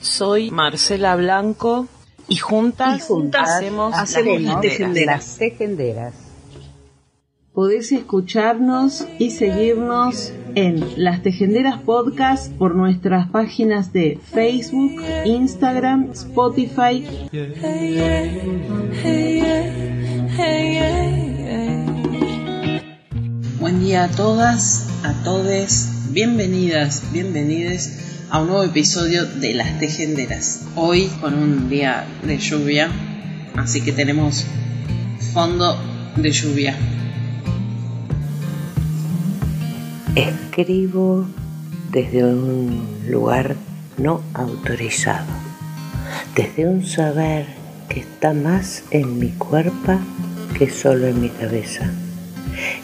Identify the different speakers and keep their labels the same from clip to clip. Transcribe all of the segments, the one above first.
Speaker 1: Soy Marcela Blanco y juntas, hacemos,
Speaker 2: las tejenderas.
Speaker 3: Podés escucharnos y seguirnos en Las Tejenderas Podcast por nuestras páginas de Facebook, Instagram, Spotify.
Speaker 1: Buen día a todas, a todes, bienvenidas, bienvenides a un nuevo episodio de Las Tejenderas. Hoy con un día de lluvia, así que tenemos fondo de lluvia.
Speaker 2: Escribo desde un lugar no autorizado, desde un saber que está más en mi cuerpo que solo en mi cabeza,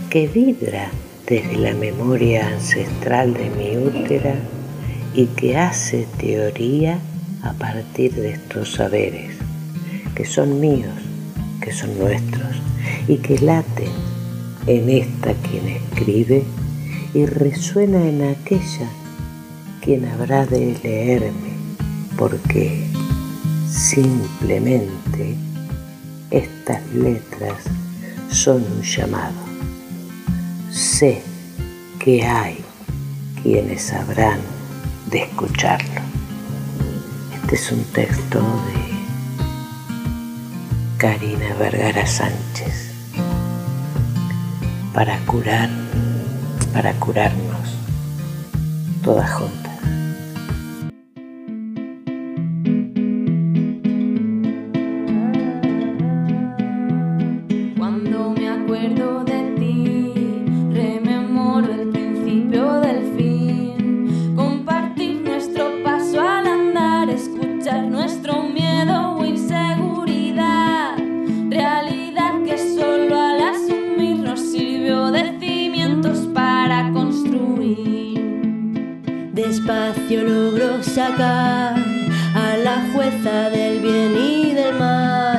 Speaker 2: que vibra desde la memoria ancestral de mi útera y que hace teoría a partir de estos saberes, que son míos, que son nuestros, y que laten en esta quien escribe y resuena en aquella quien habrá de leerme, porque simplemente estas letras son un llamado. Sé que hay quienes sabrán de escucharlo. Este es un texto de Karina Vergara Sánchez para curar, para curarnos todas juntas.
Speaker 4: A la jueza del bien y del mal.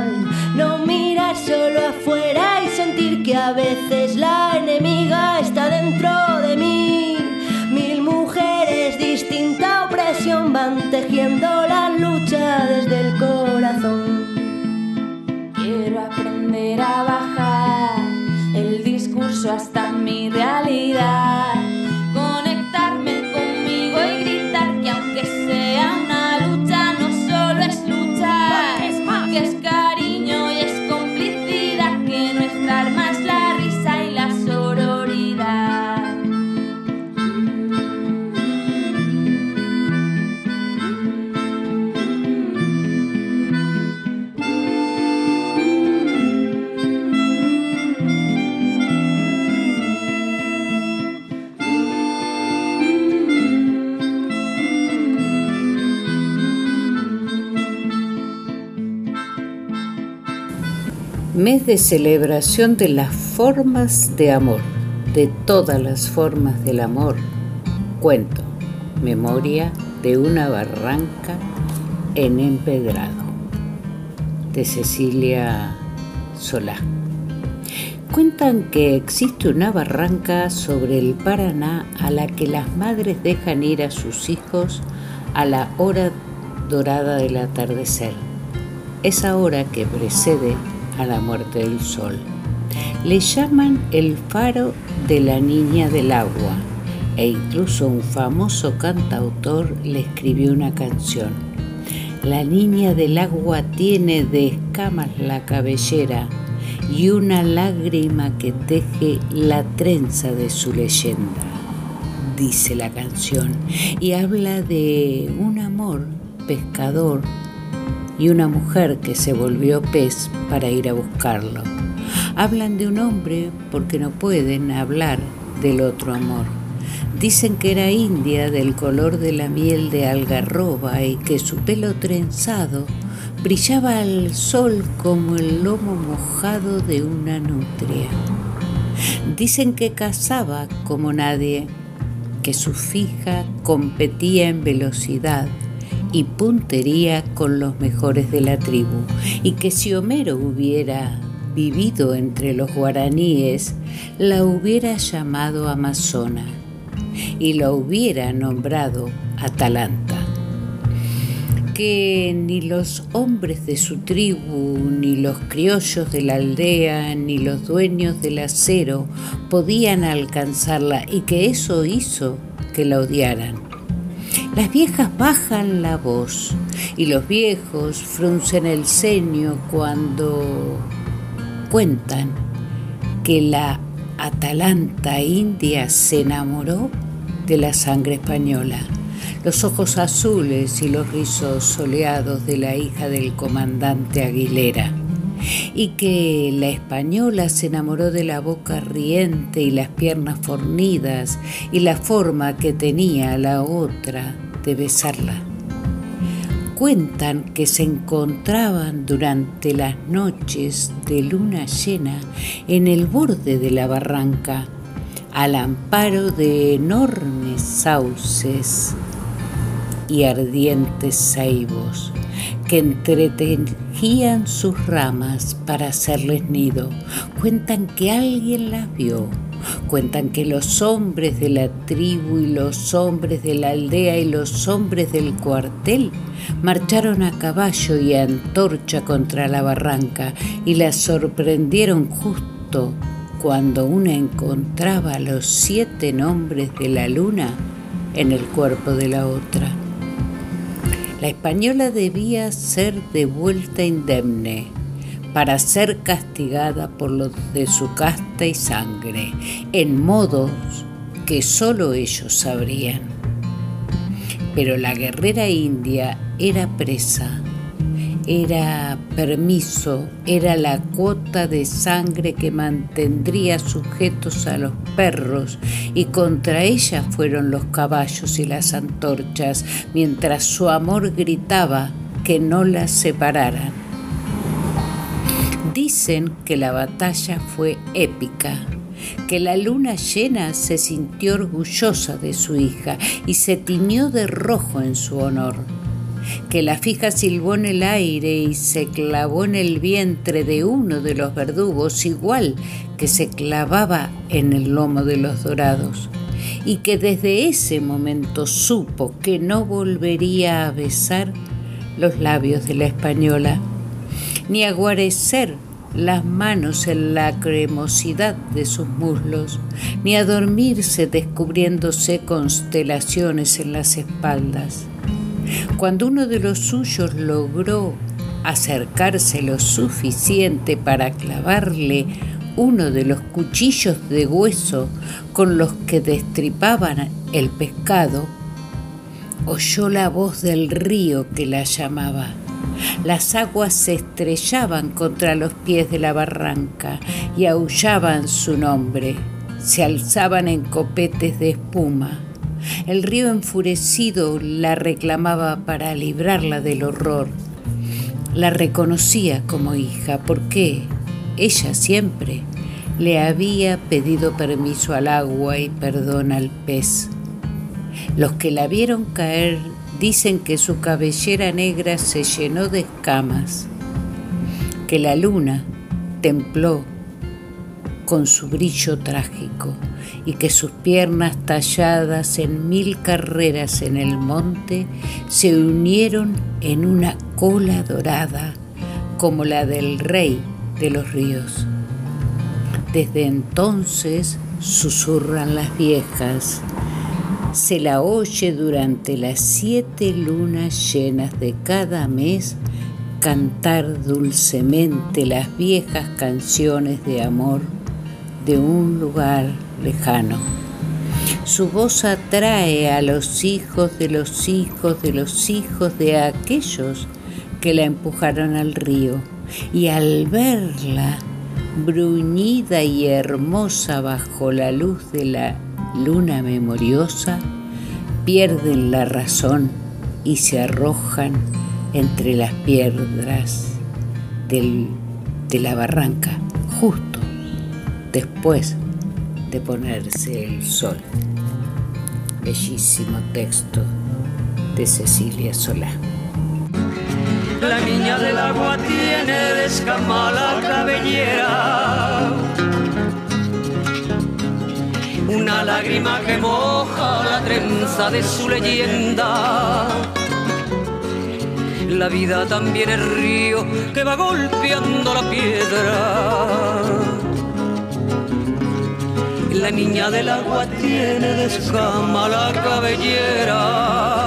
Speaker 2: Mes de celebración de las formas de amor, de todas las formas del amor. Cuento, memoria de una barranca en empedrado, de Cecilia Solá. Cuentan que existe una barranca sobre el Paraná a la que las madres dejan ir a sus hijos a la hora dorada del atardecer, esa hora que precede a la muerte del sol. Le llaman el faro de la niña del agua e incluso un famoso cantautor le escribió una canción. La niña del agua tiene de escamas la cabellera y una lágrima que teje la trenza de su leyenda, dice la canción, y habla de un amor pescador y una mujer que se volvió pez para ir a buscarlo. Hablan de un hombre porque no pueden hablar del otro amor. Dicen que era india del color de la miel de algarroba y que su pelo trenzado brillaba al sol como el lomo mojado de una nutria. Dicen que cazaba como nadie, que su fija competía en velocidad y puntería con los mejores de la tribu, y que si Homero hubiera vivido entre los guaraníes, la hubiera llamado Amazona y la hubiera nombrado Atalanta que ni los hombres de su tribu, ni los criollos de la aldea, ni los dueños del acero podían alcanzarla y que eso hizo que la odiaran. Las viejas bajan la voz y los viejos fruncen el ceño cuando cuentan que la Atalanta india se enamoró de la sangre española. Los ojos azules y los rizos soleados de la hija del comandante Aguilera, y que la española se enamoró de la boca riente y las piernas fornidas y la forma que tenía la otra de besarla. Cuentan que se encontraban durante las noches de luna llena en el borde de la barranca, al amparo de enormes sauces y ardientes ceibos que sus ramas para hacerles nido. Cuentan que alguien las vio. Cuentan que los hombres de la tribu y los hombres de la aldea y los hombres del cuartel marcharon a caballo y a antorcha contra la barranca y las sorprendieron justo cuando una encontraba los siete nombres de la luna en el cuerpo de la otra. La española debía ser devuelta indemne para ser castigada por los de su casta y sangre, en modos que sólo ellos sabrían. Pero la guerrera india era presa era permiso, era la cuota de sangre que mantendría sujetos a los perros y contra ella fueron los caballos y las antorchas, mientras su amor gritaba que no las separaran. Dicen que la batalla fue épica, que la luna llena se sintió orgullosa de su hija y se tiñó de rojo en su honor que la fija silbó en el aire y se clavó en el vientre de uno de los verdugos, igual que se clavaba en el lomo de los dorados, y que desde ese momento supo que no volvería a besar los labios de la española, ni a guarecer las manos en la cremosidad de sus muslos, ni a dormirse descubriéndose constelaciones en las espaldas. Cuando uno de los suyos logró acercarse lo suficiente para clavarle uno de los cuchillos de hueso con los que destripaban el pescado, oyó la voz del río que la llamaba. Las aguas se estrellaban contra los pies de la barranca y aullaban su nombre, se alzaban en copetes de espuma. El río enfurecido la reclamaba para librarla del horror. La reconocía como hija porque ella siempre le había pedido permiso al agua y perdón al pez. Los que la vieron caer dicen que su cabellera negra se llenó de escamas, que la luna templó con su brillo trágico y que sus piernas talladas en mil carreras en el monte se unieron en una cola dorada como la del rey de los ríos. Desde entonces susurran las viejas, se la oye durante las siete lunas llenas de cada mes cantar dulcemente las viejas canciones de amor de un lugar lejano. Su voz atrae a los hijos de los hijos de los hijos de aquellos que la empujaron al río y al verla bruñida y hermosa bajo la luz de la luna memoriosa, pierden la razón y se arrojan entre las piedras de la barranca, justo después de ponerse el sol. Bellísimo texto de Cecilia Solá.
Speaker 5: La niña del agua tiene descamada cabellera. Una lágrima que moja la trenza de su leyenda. La vida también es río que va golpeando la piedra. La niña del agua tiene descama la cabellera.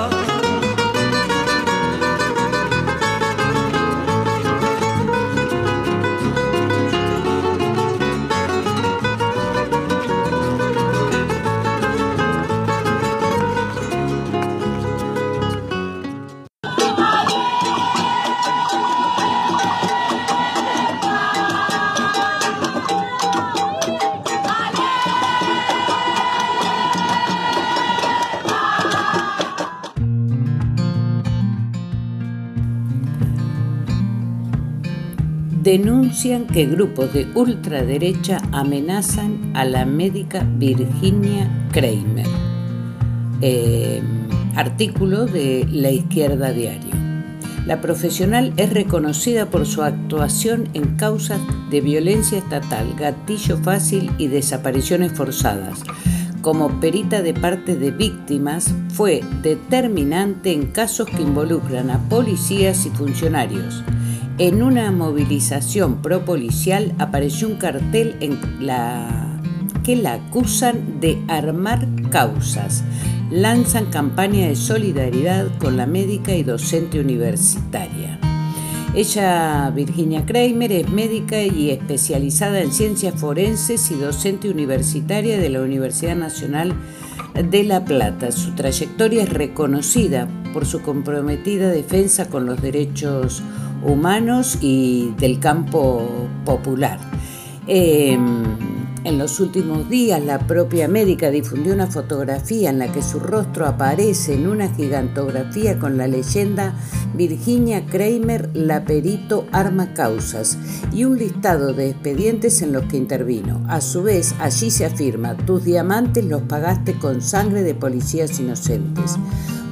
Speaker 2: Denuncian que grupos de ultraderecha amenazan a la médica Virginia Kramer. Eh, artículo de La Izquierda Diario. La profesional es reconocida por su actuación en causas de violencia estatal, gatillo fácil y desapariciones forzadas. Como perita de parte de víctimas, fue determinante en casos que involucran a policías y funcionarios. En una movilización pro-policial apareció un cartel en la que la acusan de armar causas. Lanzan campaña de solidaridad con la médica y docente universitaria. Ella, Virginia Kramer, es médica y especializada en ciencias forenses y docente universitaria de la Universidad Nacional de La Plata. Su trayectoria es reconocida por su comprometida defensa con los derechos humanos y del campo popular. Em, en los últimos días, la propia médica difundió una fotografía en la que su rostro aparece en una gigantografía con la leyenda Virginia Kramer, la perito arma causas y un listado de expedientes en los que intervino. A su vez, allí se afirma, tus diamantes los pagaste con sangre de policías inocentes.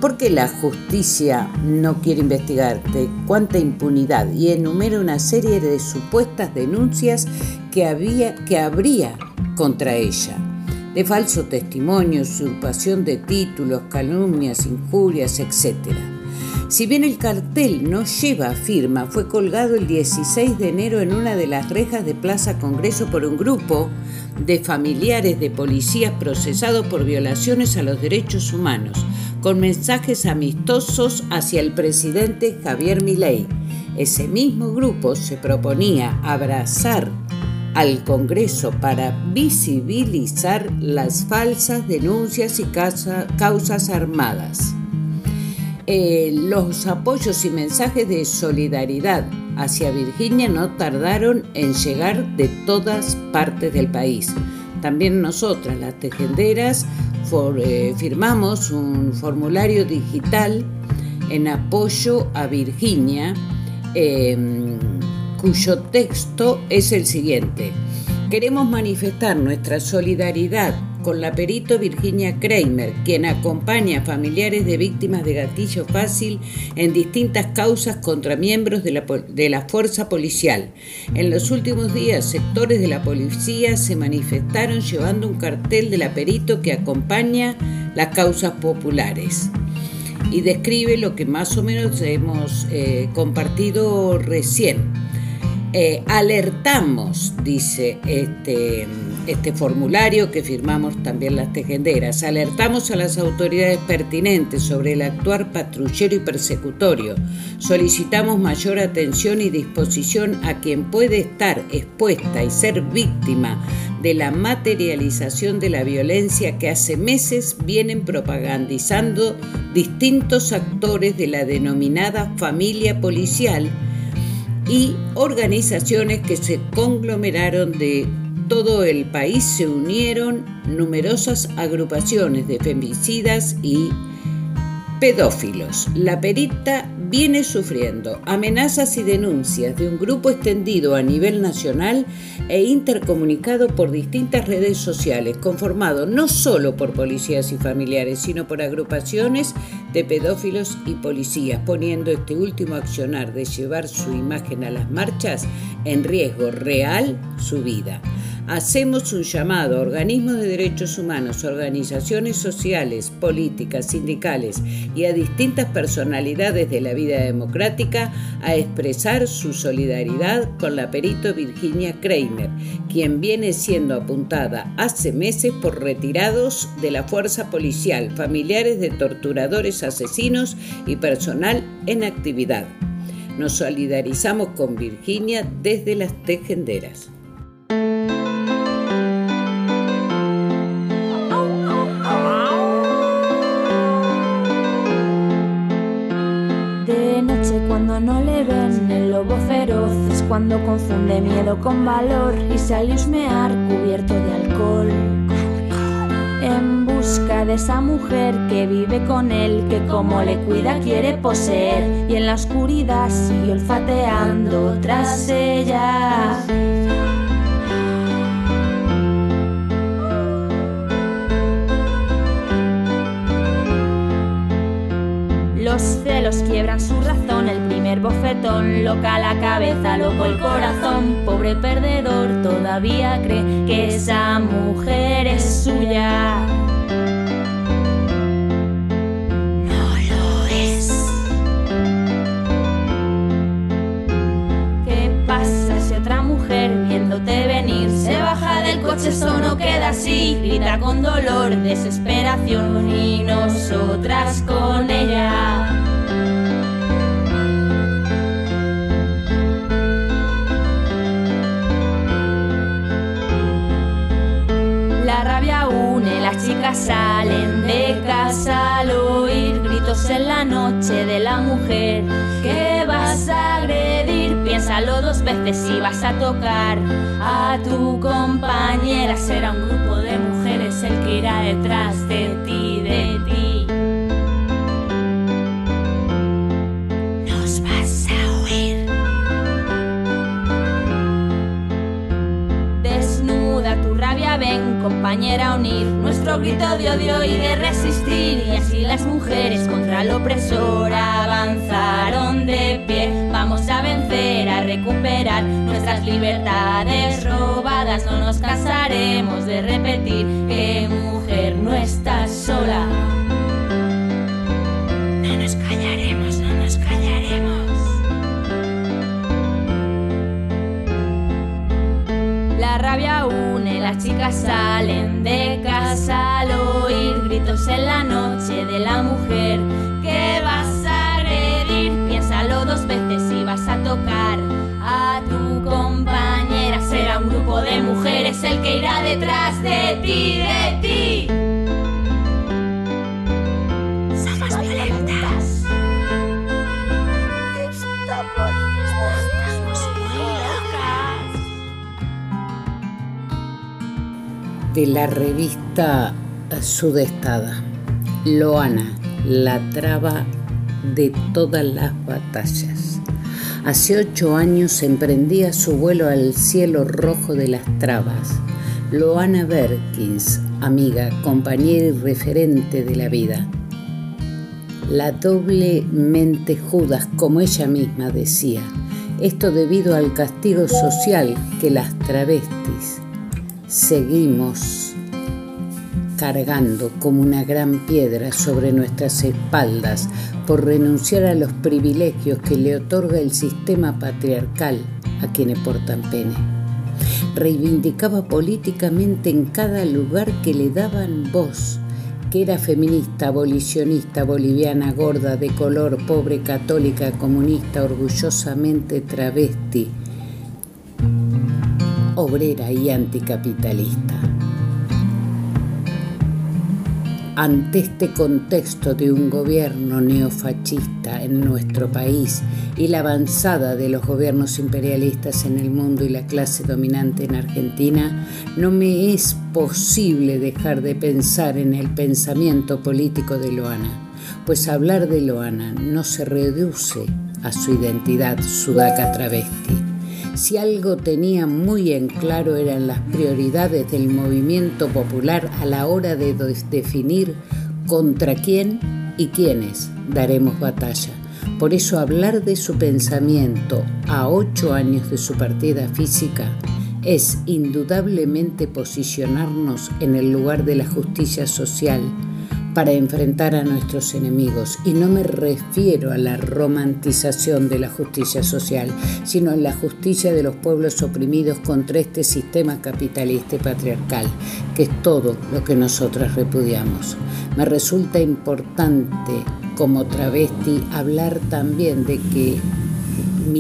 Speaker 2: ¿Por qué la justicia no quiere investigarte? ¿Cuánta impunidad? Y enumera una serie de supuestas denuncias que, había, que habría contra ella. De falso testimonio, usurpación de títulos, calumnias, injurias, etc. Si bien el cartel no lleva firma, fue colgado el 16 de enero en una de las rejas de Plaza Congreso por un grupo de familiares de policías procesados por violaciones a los derechos humanos con mensajes amistosos hacia el presidente Javier Milei. Ese mismo grupo se proponía abrazar al Congreso para visibilizar las falsas denuncias y causas armadas. Eh, los apoyos y mensajes de solidaridad hacia Virginia no tardaron en llegar de todas partes del país. También nosotras, las tejenderas, eh, firmamos un formulario digital en apoyo a Virginia, em, cuyo texto es el siguiente. Queremos manifestar nuestra solidaridad con la perito Virginia Kramer, quien acompaña a familiares de víctimas de gatillo fácil en distintas causas contra miembros de la, de la fuerza policial. En los últimos días, sectores de la policía se manifestaron llevando un cartel de la perito que acompaña las causas populares y describe lo que más o menos hemos eh, compartido recién. Eh, alertamos, dice este este formulario que firmamos también las tejenderas. Alertamos a las autoridades pertinentes sobre el actuar patrullero y persecutorio. Solicitamos mayor atención y disposición a quien puede estar expuesta y ser víctima de la materialización de la violencia que hace meses vienen propagandizando distintos actores de la denominada familia policial y organizaciones que se conglomeraron de todo el país se unieron numerosas agrupaciones de femicidas y pedófilos. La perita viene sufriendo amenazas y denuncias de un grupo extendido a nivel nacional e intercomunicado por distintas redes sociales, conformado no solo por policías y familiares, sino por agrupaciones de pedófilos y policías, poniendo este último accionar de llevar su imagen a las marchas en riesgo real su vida hacemos un llamado a organismos de derechos humanos, organizaciones sociales, políticas, sindicales y a distintas personalidades de la vida democrática a expresar su solidaridad con la perito Virginia Kramer, quien viene siendo apuntada hace meses por retirados de la fuerza policial, familiares de torturadores asesinos y personal en actividad. Nos solidarizamos con Virginia desde las tejenderas.
Speaker 6: Cuando confunde miedo con valor y sale a husmear cubierto de alcohol. En busca de esa mujer que vive con él, que como le cuida quiere poseer, y en la oscuridad sigue olfateando tras ella. Loca la cabeza, loco el corazón, pobre perdedor, todavía cree que esa mujer es suya. No lo es. ¿Qué pasa si otra mujer viéndote venir se baja del coche? Eso no queda así, grita con dolor, desesperación y nosotras con mujer que vas a agredir. Piénsalo dos veces si vas a tocar a tu compañera. Será un grupo de mujeres el que irá detrás de ti, ven, compañera, unir nuestro grito de odio y de resistir. Y así las mujeres contra el opresor avanzaron de pie. Vamos a vencer, a recuperar nuestras libertades robadas. No nos cansaremos de repetir que mujer no está sola. No nos callaremos, no nos callaremos. La rabia las chicas salen de casa al oír gritos en la noche de la mujer que vas a agredir. Piénsalo dos veces si vas a tocar a tu compañera. Será un grupo de mujeres el que irá detrás de ti, de ti.
Speaker 2: De la revista Sudestada. Loana, la traba de todas las batallas. Hace ocho años emprendía su vuelo al cielo rojo de las trabas. Loana Berkins, amiga, compañera y referente de la vida. La doblemente Judas, como ella misma decía, esto debido al castigo social que las travestis seguimos cargando como una gran piedra sobre nuestras espaldas por renunciar a los privilegios que le otorga el sistema patriarcal a quienes portan pene. Reivindicaba políticamente en cada lugar que le daban voz, que era feminista, abolicionista, boliviana, gorda, de color, pobre, católica, comunista, orgullosamente travesti, obrera y anticapitalista. ante este contexto de un gobierno neofascista en nuestro país y la avanzada de los gobiernos imperialistas en el mundo y la clase dominante en Argentina, no me es posible dejar de pensar en el pensamiento político de Loana, pues hablar de Loana no se reduce a su identidad sudaca travesti si algo tenía muy en claro eran las prioridades del movimiento popular a la hora de definir contra quién y quiénes daremos batalla. Por eso hablar de su pensamiento a ocho años de su partida física es indudablemente posicionarnos en el lugar de la justicia social, para enfrentar a nuestros enemigos. Y no me refiero a la romantización de la justicia social, sino a la justicia de los pueblos oprimidos contra este sistema capitalista patriarcal, que es todo lo que nosotras repudiamos. Me resulta importante como travesti hablar también de que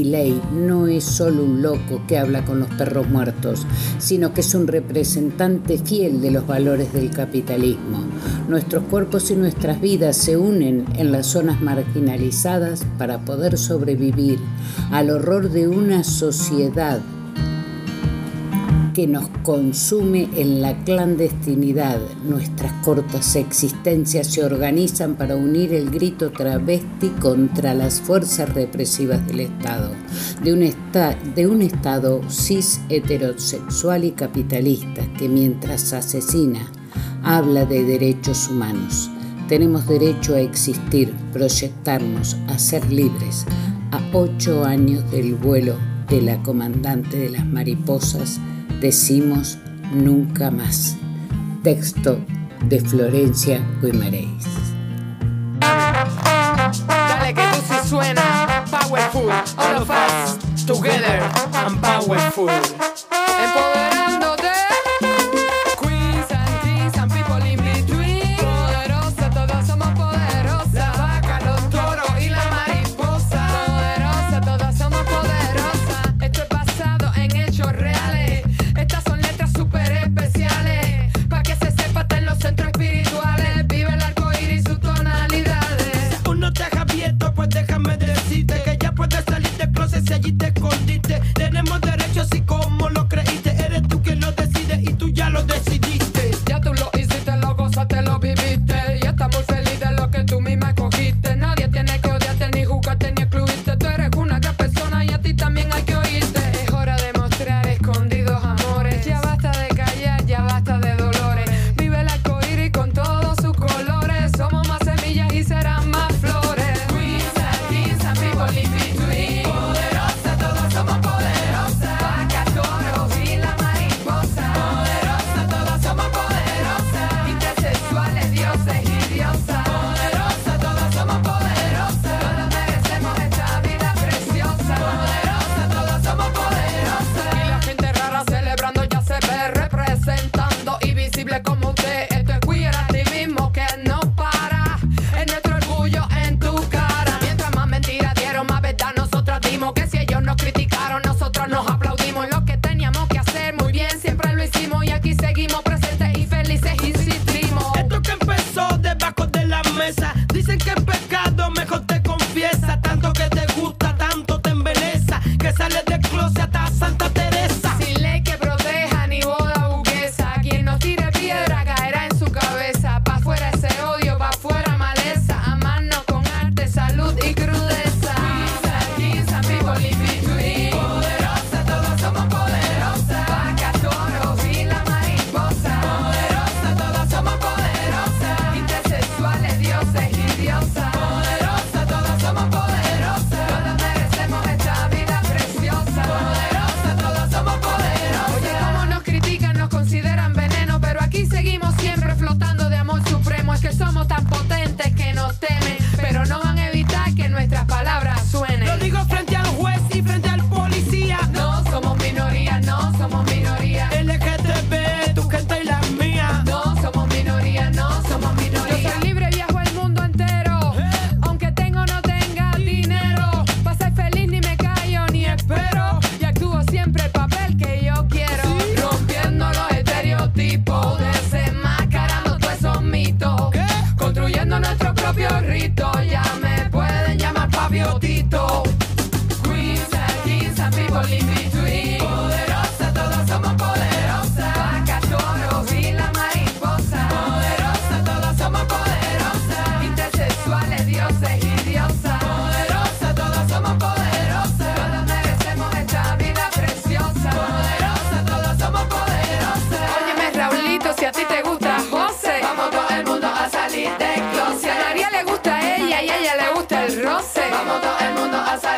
Speaker 2: ley no es solo un loco que habla con los perros muertos, sino que es un representante fiel de los valores del capitalismo. Nuestros cuerpos y nuestras vidas se unen en las zonas marginalizadas para poder sobrevivir al horror de una sociedad que nos consume en la clandestinidad. Nuestras cortas existencias se organizan para unir el grito travesti contra las fuerzas represivas del Estado, de un, de un Estado cis heterosexual y capitalista que mientras asesina habla de derechos humanos. Tenemos derecho a existir, proyectarnos, a ser libres. A ocho años del vuelo de la comandante de las mariposas, decimos nunca más. Texto de Florencia Guimarães.
Speaker 7: Dale que tú sí suena powerful, all of us together and powerful.
Speaker 8: Decirte que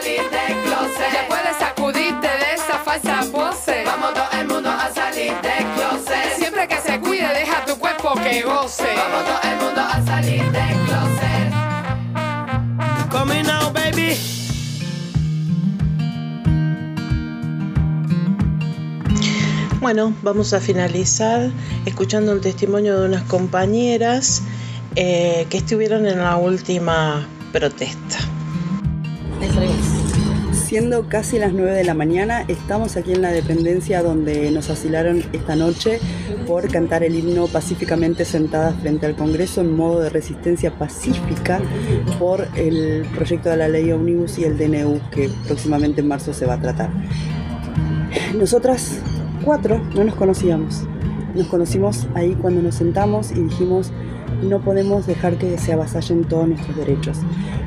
Speaker 8: salir del closet. Ya
Speaker 7: puedes sacudirte de esa falsa pose. Vamos todo el mundo a salir del closet. Siempre que se cuide, deja tu cuerpo que goce. Vamos todo el mundo a salir del closet.
Speaker 8: Coming now, baby.
Speaker 9: Bueno, vamos a finalizar escuchando un testimonio de unas compañeras eh, que estuvieron en la última protesta.
Speaker 10: Siendo casi las 9 de la mañana, estamos aquí en la dependencia donde nos asilaron esta noche por cantar el himno pacíficamente sentadas frente al Congreso en modo de resistencia pacífica por el proyecto de la ley Omnibus y el DNU que próximamente en marzo se va a tratar. Nosotras cuatro no nos conocíamos. Nos conocimos ahí cuando nos sentamos y dijimos no podemos dejar que se avasallen todos nuestros derechos.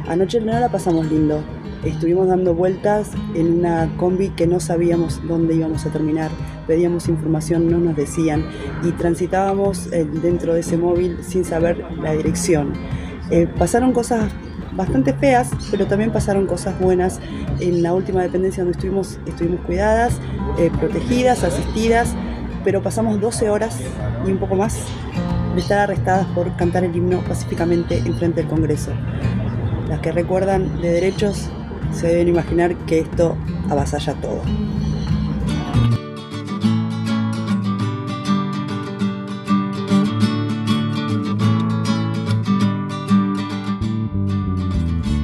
Speaker 10: Anoche no la pasamos lindo. Estuvimos dando vueltas en una combi que no sabíamos dónde íbamos a terminar. Pedíamos información, no nos decían y transitábamos eh, dentro de ese móvil sin saber la dirección. Eh, pasaron cosas bastante feas, pero también pasaron cosas buenas. En la última dependencia donde estuvimos, estuvimos cuidadas, eh, protegidas, asistidas, pero pasamos 12 horas y un poco más de estar arrestadas por cantar el himno pacíficamente en frente del Congreso. Las que recuerdan de derechos se deben imaginar que esto avasalla todo.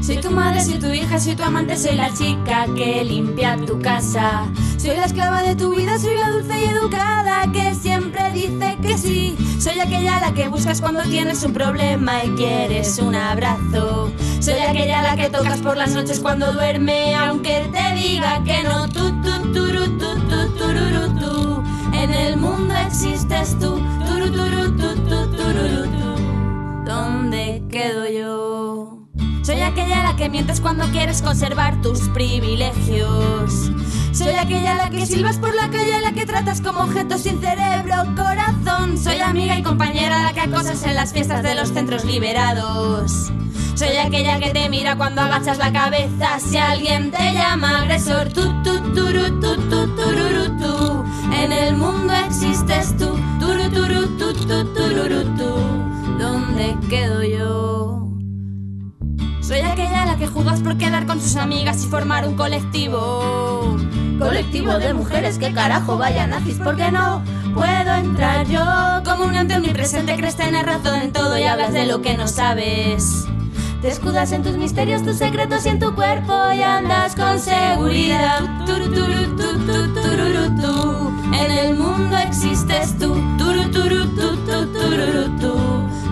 Speaker 6: Soy tu madre, soy tu hija, soy tu amante, soy la chica que limpia tu casa. Soy la esclava de tu vida, soy la dulce y educada que siempre dice que sí. Soy aquella a la que buscas cuando tienes un problema y quieres un abrazo. Soy aquella a la que tocas por las noches cuando duerme, aunque te diga que no. Tú, tú, turu, tú, tú, tururu, tú. En el mundo existes tú. Turu, tú, tú, tururu, tú. ¿Dónde quedo yo? Soy aquella a la que mientes cuando quieres conservar tus privilegios. Soy aquella a la que silbas por la calle, a la que tratas como objeto sin cerebro, corazón. Soy amiga y compañera a la que acosas en las fiestas de los centros liberados. Soy aquella que te mira cuando agachas la cabeza si alguien te llama agresor. Tú, tú, turu, tú, tú, tururu, tú. En el mundo por quedar con sus amigas y formar un colectivo. Colectivo de mujeres que carajo vaya nazis, porque no puedo entrar yo. Como un ente omnipresente crees tener razón en todo y hablas de lo que no sabes. Te escudas en tus misterios, tus secretos y en tu cuerpo y andas con seguridad. En el mundo existes tú.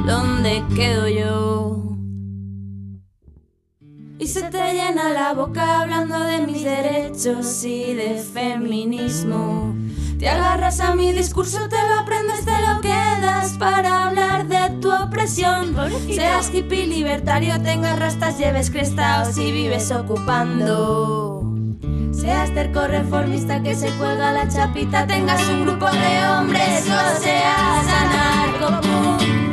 Speaker 6: ¿Dónde quedo yo? Y se te llena la boca hablando de mis derechos y de feminismo. Te agarras a mi discurso, te lo aprendes, te lo quedas para hablar de tu opresión. Seas hippie libertario, tengas rastas, lleves crestaos y vives ocupando. Seas terco reformista que se cuelga la chapita, tengas un grupo de hombres o seas anarco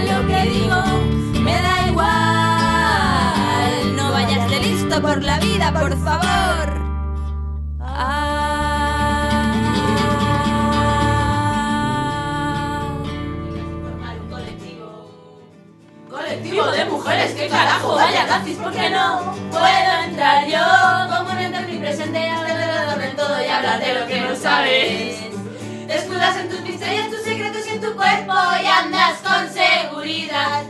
Speaker 6: lo que digo, me da igual. No vayas de listo por la vida, por favor. Colectivo de mujeres, que carajo, vaya nazis, ¿por qué no puedo entrar yo? Como un ente omnipresente y alrededor de todo y hablar de lo que no sabes. Desnudas en tus miserias, tus secretos y en tu cuerpo y andas con seguridad.